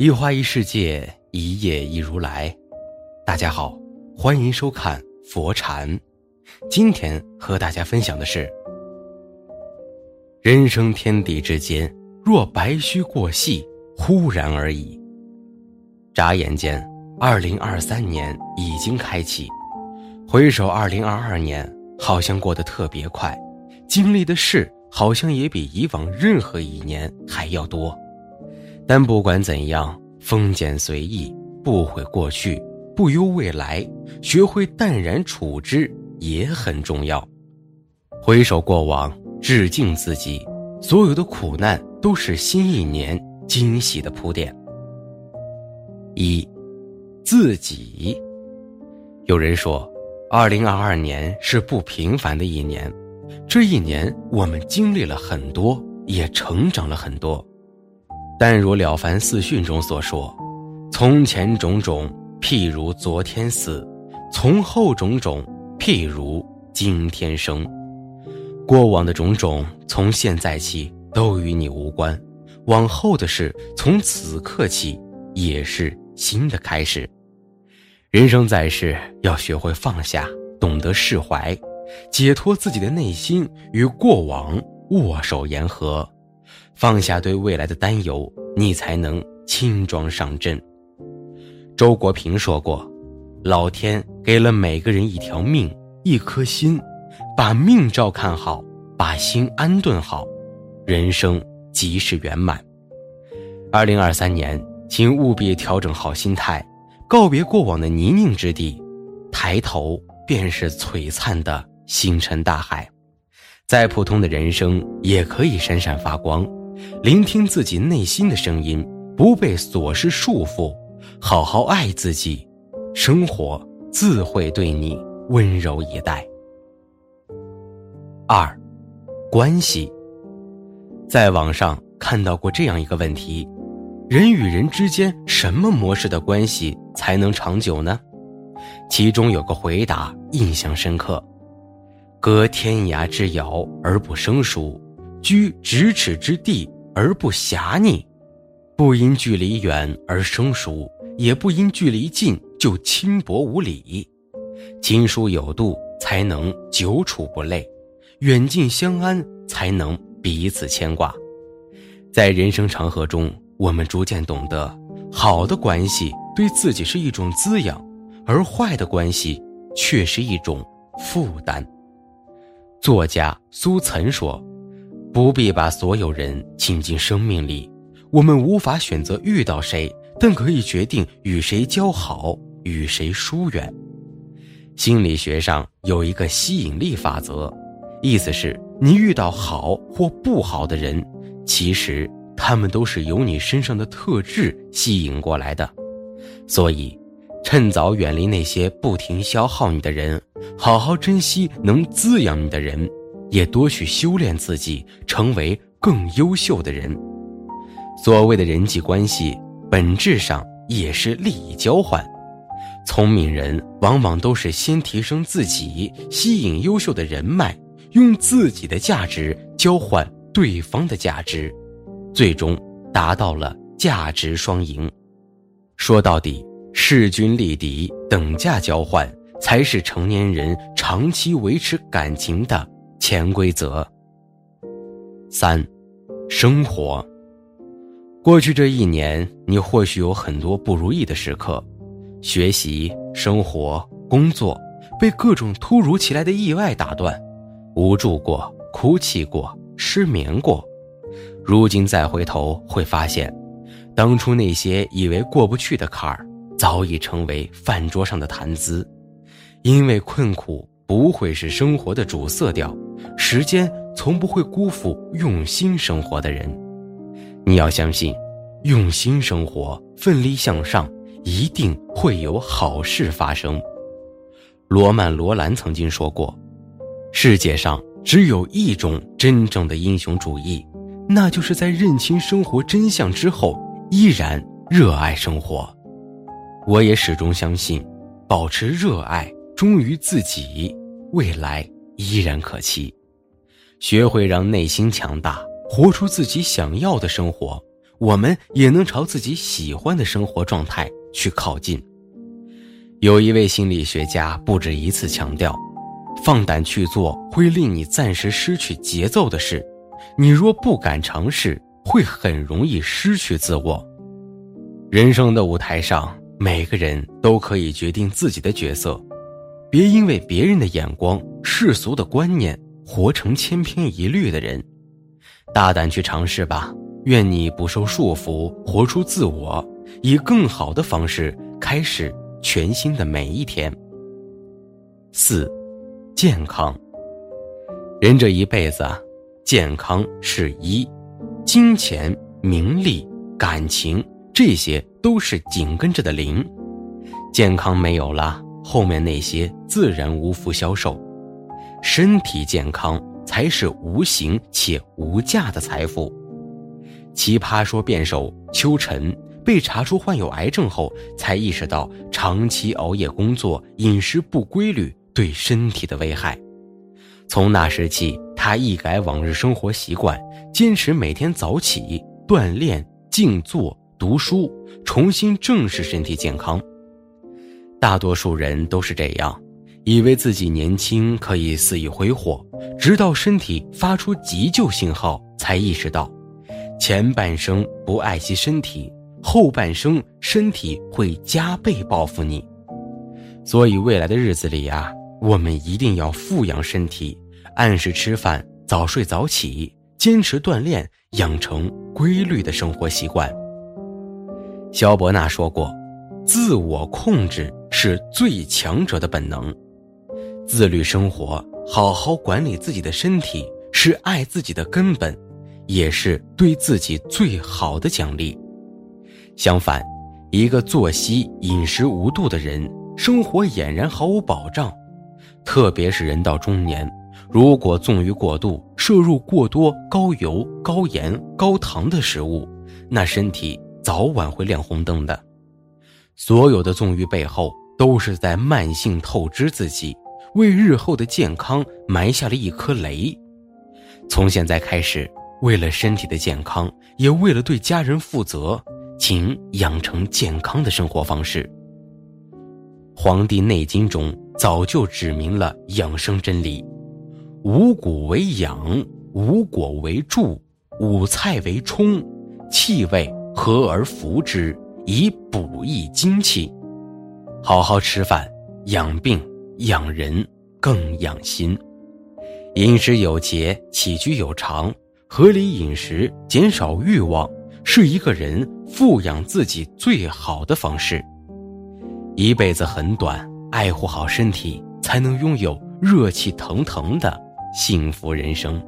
一花一世界，一叶一如来。大家好，欢迎收看佛禅。今天和大家分享的是：人生天地之间，若白驹过隙，忽然而已。眨眼间，二零二三年已经开启。回首二零二二年，好像过得特别快，经历的事好像也比以往任何一年还要多。但不管怎样，风简随意，不悔过去，不忧未来，学会淡然处之也很重要。回首过往，致敬自己，所有的苦难都是新一年惊喜的铺垫。一，自己。有人说，二零二二年是不平凡的一年，这一年我们经历了很多，也成长了很多。但如《了凡四训》中所说：“从前种种，譬如昨天死；从后种种，譬如今天生。”过往的种种，从现在起都与你无关；往后的事，从此刻起也是新的开始。人生在世，要学会放下，懂得释怀，解脱自己的内心，与过往握手言和。放下对未来的担忧，你才能轻装上阵。周国平说过：“老天给了每个人一条命，一颗心，把命照看好，把心安顿好，人生即是圆满。”二零二三年，请务必调整好心态，告别过往的泥泞之地，抬头便是璀璨的星辰大海。再普通的人生，也可以闪闪发光。聆听自己内心的声音，不被琐事束缚，好好爱自己，生活自会对你温柔以待。二，关系。在网上看到过这样一个问题：人与人之间什么模式的关系才能长久呢？其中有个回答印象深刻：隔天涯之遥而不生疏，居咫尺之地。而不狭腻，不因距离远而生疏，也不因距离近就轻薄无礼。亲疏有度，才能久处不累；远近相安，才能彼此牵挂。在人生长河中，我们逐渐懂得，好的关系对自己是一种滋养，而坏的关系却是一种负担。作家苏岑说。不必把所有人请进生命里，我们无法选择遇到谁，但可以决定与谁交好，与谁疏远。心理学上有一个吸引力法则，意思是你遇到好或不好的人，其实他们都是由你身上的特质吸引过来的。所以，趁早远离那些不停消耗你的人，好好珍惜能滋养你的人。也多去修炼自己，成为更优秀的人。所谓的人际关系，本质上也是利益交换。聪明人往往都是先提升自己，吸引优秀的人脉，用自己的价值交换对方的价值，最终达到了价值双赢。说到底，势均力敌、等价交换，才是成年人长期维持感情的。潜规则。三，生活。过去这一年，你或许有很多不如意的时刻，学习、生活、工作被各种突如其来的意外打断，无助过，哭泣过，失眠过。如今再回头，会发现，当初那些以为过不去的坎儿，早已成为饭桌上的谈资，因为困苦不会是生活的主色调。时间从不会辜负用心生活的人。你要相信，用心生活，奋力向上，一定会有好事发生。罗曼·罗兰曾经说过：“世界上只有一种真正的英雄主义，那就是在认清生活真相之后，依然热爱生活。”我也始终相信，保持热爱，忠于自己，未来依然可期。学会让内心强大，活出自己想要的生活，我们也能朝自己喜欢的生活状态去靠近。有一位心理学家不止一次强调：放胆去做会令你暂时失去节奏的事，你若不敢尝试，会很容易失去自我。人生的舞台上。每个人都可以决定自己的角色，别因为别人的眼光、世俗的观念，活成千篇一律的人。大胆去尝试吧，愿你不受束缚，活出自我，以更好的方式开始全新的每一天。四，健康。人这一辈子，健康是一，金钱、名利、感情。这些都是紧跟着的零，健康没有了，后面那些自然无福消受。身体健康才是无形且无价的财富。奇葩说辩手邱晨被查出患有癌症后，才意识到长期熬夜工作、饮食不规律对身体的危害。从那时起，他一改往日生活习惯，坚持每天早起锻炼、静坐。读书，重新正视身体健康。大多数人都是这样，以为自己年轻可以肆意挥霍，直到身体发出急救信号，才意识到，前半生不爱惜身体，后半生身体会加倍报复你。所以未来的日子里啊，我们一定要富养身体，按时吃饭，早睡早起，坚持锻炼，养成规律的生活习惯。肖伯纳说过：“自我控制是最强者的本能，自律生活，好好管理自己的身体，是爱自己的根本，也是对自己最好的奖励。相反，一个作息饮食无度的人，生活俨然毫无保障。特别是人到中年，如果纵欲过度，摄入过多高油、高盐、高糖的食物，那身体……”早晚会亮红灯的，所有的纵欲背后都是在慢性透支自己，为日后的健康埋下了一颗雷。从现在开始，为了身体的健康，也为了对家人负责，请养成健康的生活方式。《黄帝内经》中早就指明了养生真理：五谷为养，五果为助，五菜为充，气味。和而服之，以补益精气。好好吃饭，养病养人更养心。饮食有节，起居有常，合理饮食，减少欲望，是一个人富养自己最好的方式。一辈子很短，爱护好身体，才能拥有热气腾腾的幸福人生。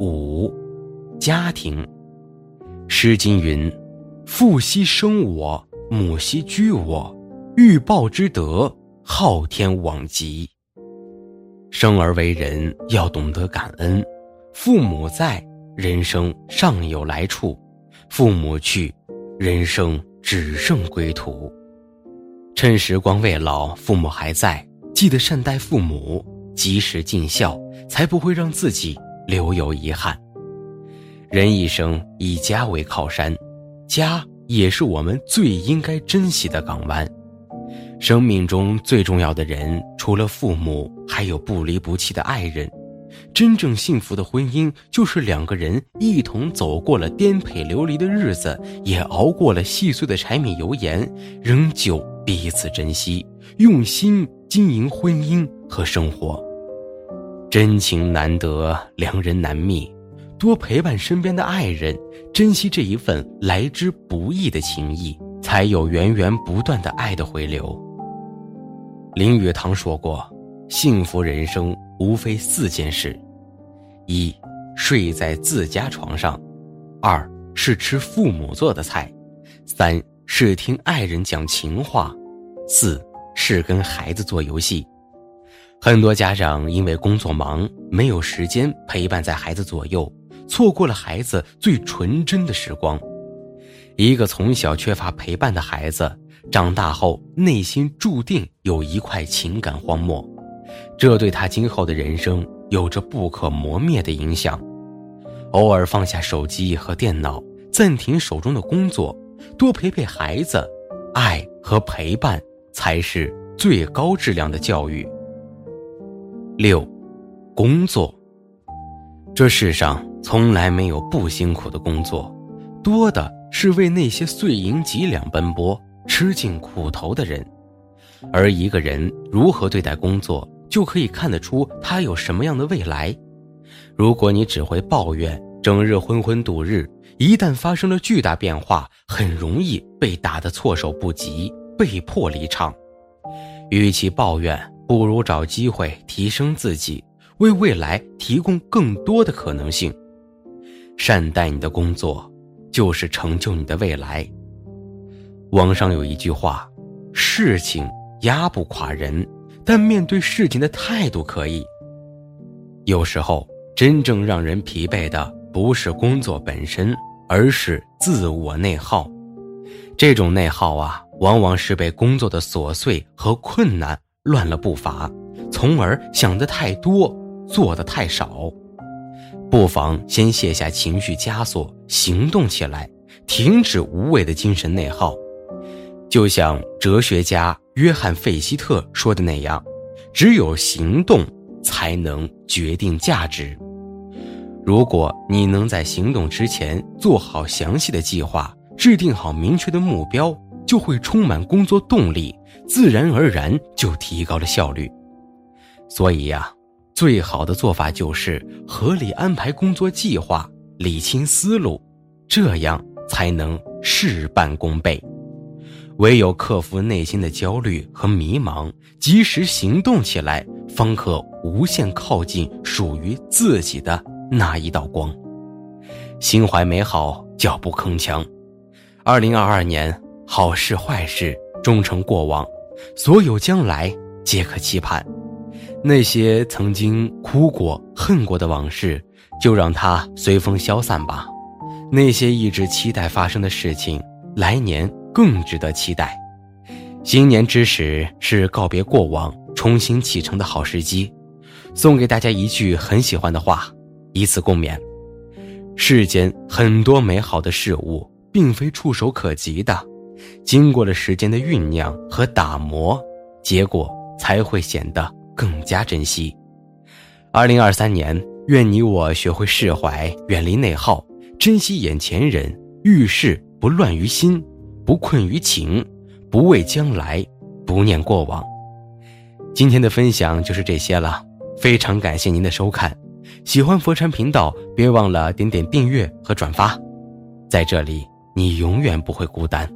五，家庭。《诗经》云：“父兮生我，母兮居我，欲报之德，昊天罔极。”生而为人，要懂得感恩。父母在，人生尚有来处；父母去，人生只剩归途。趁时光未老，父母还在，记得善待父母，及时尽孝，才不会让自己留有遗憾。人一生以家为靠山，家也是我们最应该珍惜的港湾。生命中最重要的人，除了父母，还有不离不弃的爱人。真正幸福的婚姻，就是两个人一同走过了颠沛流离的日子，也熬过了细碎的柴米油盐，仍旧彼此珍惜，用心经营婚姻和生活。真情难得，良人难觅。多陪伴身边的爱人，珍惜这一份来之不易的情谊，才有源源不断的爱的回流。林语堂说过：“幸福人生无非四件事：一睡在自家床上，二是吃父母做的菜，三是听爱人讲情话，四是跟孩子做游戏。很多家长因为工作忙，没有时间陪伴在孩子左右，错过了孩子最纯真的时光。一个从小缺乏陪伴的孩子，长大后内心注定有一块情感荒漠，这对他今后的人生有着不可磨灭的影响。偶尔放下手机和电脑，暂停手中的工作，多陪陪孩子，爱和陪伴才是最高质量的教育。六，工作。这世上从来没有不辛苦的工作，多的是为那些碎银几两奔波、吃尽苦头的人。而一个人如何对待工作，就可以看得出他有什么样的未来。如果你只会抱怨，整日昏昏度日，一旦发生了巨大变化，很容易被打得措手不及，被迫离场。与其抱怨。不如找机会提升自己，为未来提供更多的可能性。善待你的工作，就是成就你的未来。网上有一句话：“事情压不垮人，但面对事情的态度可以。”有时候，真正让人疲惫的不是工作本身，而是自我内耗。这种内耗啊，往往是被工作的琐碎和困难。乱了步伐，从而想得太多，做的太少。不妨先卸下情绪枷锁，行动起来，停止无谓的精神内耗。就像哲学家约翰·费希特说的那样：“只有行动才能决定价值。”如果你能在行动之前做好详细的计划，制定好明确的目标。就会充满工作动力，自然而然就提高了效率。所以呀，最好的做法就是合理安排工作计划，理清思路，这样才能事半功倍。唯有克服内心的焦虑和迷茫，及时行动起来，方可无限靠近属于自己的那一道光。心怀美好，脚步铿锵。二零二二年。好事坏事终成过往，所有将来皆可期盼。那些曾经哭过、恨过的往事，就让它随风消散吧。那些一直期待发生的事情，来年更值得期待。新年之时是告别过往、重新启程的好时机。送给大家一句很喜欢的话，以此共勉：世间很多美好的事物，并非触手可及的。经过了时间的酝酿和打磨，结果才会显得更加珍惜。二零二三年，愿你我学会释怀，远离内耗，珍惜眼前人，遇事不乱于心，不困于情，不畏将来，不念过往。今天的分享就是这些了，非常感谢您的收看。喜欢佛山频道，别忘了点点订阅和转发，在这里你永远不会孤单。